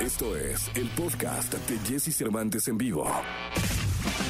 Esto es el podcast de Jesse Cervantes en vivo.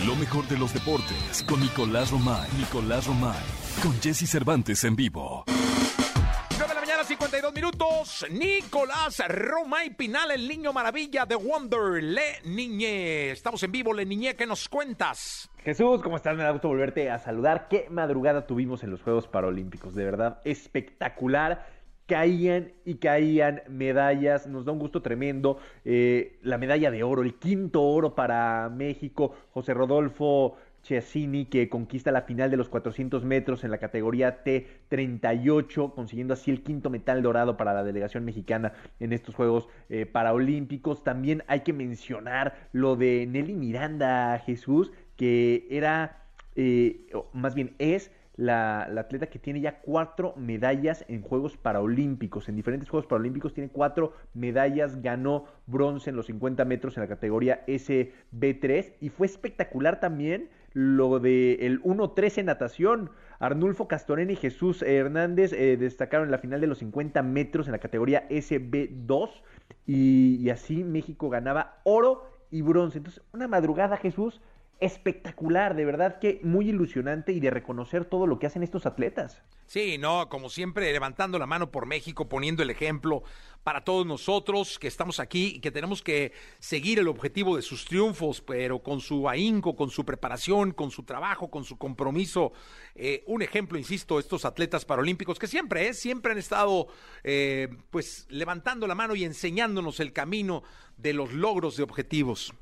Lo mejor de los deportes con Nicolás Romay. Nicolás Romay. Con Jesse Cervantes en vivo. 9 de la mañana, 52 minutos. Nicolás Romay Pinal, el niño maravilla de Wonder. Le Niñe. Estamos en vivo, Le Niñe. ¿Qué nos cuentas? Jesús, ¿cómo estás? Me da gusto volverte a saludar. Qué madrugada tuvimos en los Juegos Paralímpicos. De verdad, espectacular caían y caían medallas. Nos da un gusto tremendo. Eh, la medalla de oro, el quinto oro para México. José Rodolfo Chiassini que conquista la final de los 400 metros en la categoría T38, consiguiendo así el quinto metal dorado para la delegación mexicana en estos Juegos eh, Paraolímpicos. También hay que mencionar lo de Nelly Miranda Jesús, que era, eh, más bien es la, atleta que tiene ya cuatro medallas en Juegos Paralímpicos. En diferentes Juegos Paralímpicos tiene cuatro medallas, ganó bronce en los 50 metros en la categoría SB3 y fue espectacular también lo del el 1-3 en natación. Arnulfo Castorena y Jesús Hernández eh, destacaron en la final de los 50 metros en la categoría SB2 y, y así México ganaba oro y bronce. Entonces, una madrugada, Jesús, espectacular, de verdad que muy ilusionante y de reconocer todo lo que hacen estos atletas. Sí, no, como siempre, levantando la mano por México, poniendo el ejemplo para todos nosotros que estamos aquí y que tenemos que seguir el objetivo de sus triunfos, pero con su ahínco, con su preparación, con su trabajo, con su compromiso. Eh, un ejemplo, insisto, estos atletas paralímpicos que siempre, eh, siempre han estado eh, pues levantando la mano y enseñándonos el camino de los logros de objetivos.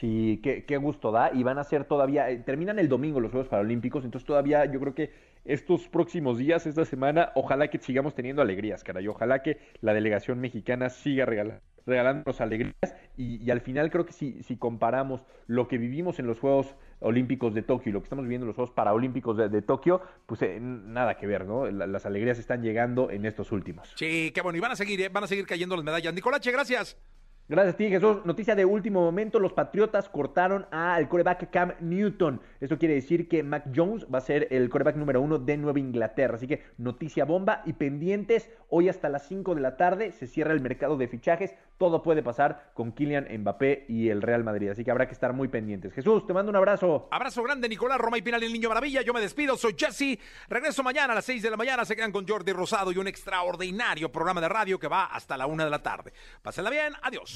Sí, qué, gusto da. Y van a ser todavía, eh, terminan el domingo los Juegos Paralímpicos, entonces todavía yo creo que estos próximos días, esta semana, ojalá que sigamos teniendo alegrías, caray. Ojalá que la delegación mexicana siga regalando regalándonos alegrías y, al final creo que si, si comparamos lo que vivimos en los Juegos Olímpicos de Tokio y lo que estamos viviendo en los Juegos Paralímpicos de, Tokio, pues eh, nada que ver, ¿no? las alegrías están llegando en estos últimos. Sí, qué bueno, y van a seguir, eh, van a seguir cayendo las medallas. Nicolache, gracias. Gracias a ti, Jesús. Noticia de último momento: los Patriotas cortaron al coreback Cam Newton. Esto quiere decir que Mac Jones va a ser el coreback número uno de Nueva Inglaterra. Así que noticia bomba y pendientes. Hoy hasta las 5 de la tarde se cierra el mercado de fichajes. Todo puede pasar con Kylian Mbappé y el Real Madrid. Así que habrá que estar muy pendientes. Jesús, te mando un abrazo. Abrazo grande, Nicolás Roma y Pinal, el niño maravilla. Yo me despido. Soy Jesse. Regreso mañana a las 6 de la mañana. Se quedan con Jordi Rosado y un extraordinario programa de radio que va hasta la 1 de la tarde. Pásenla bien. Adiós.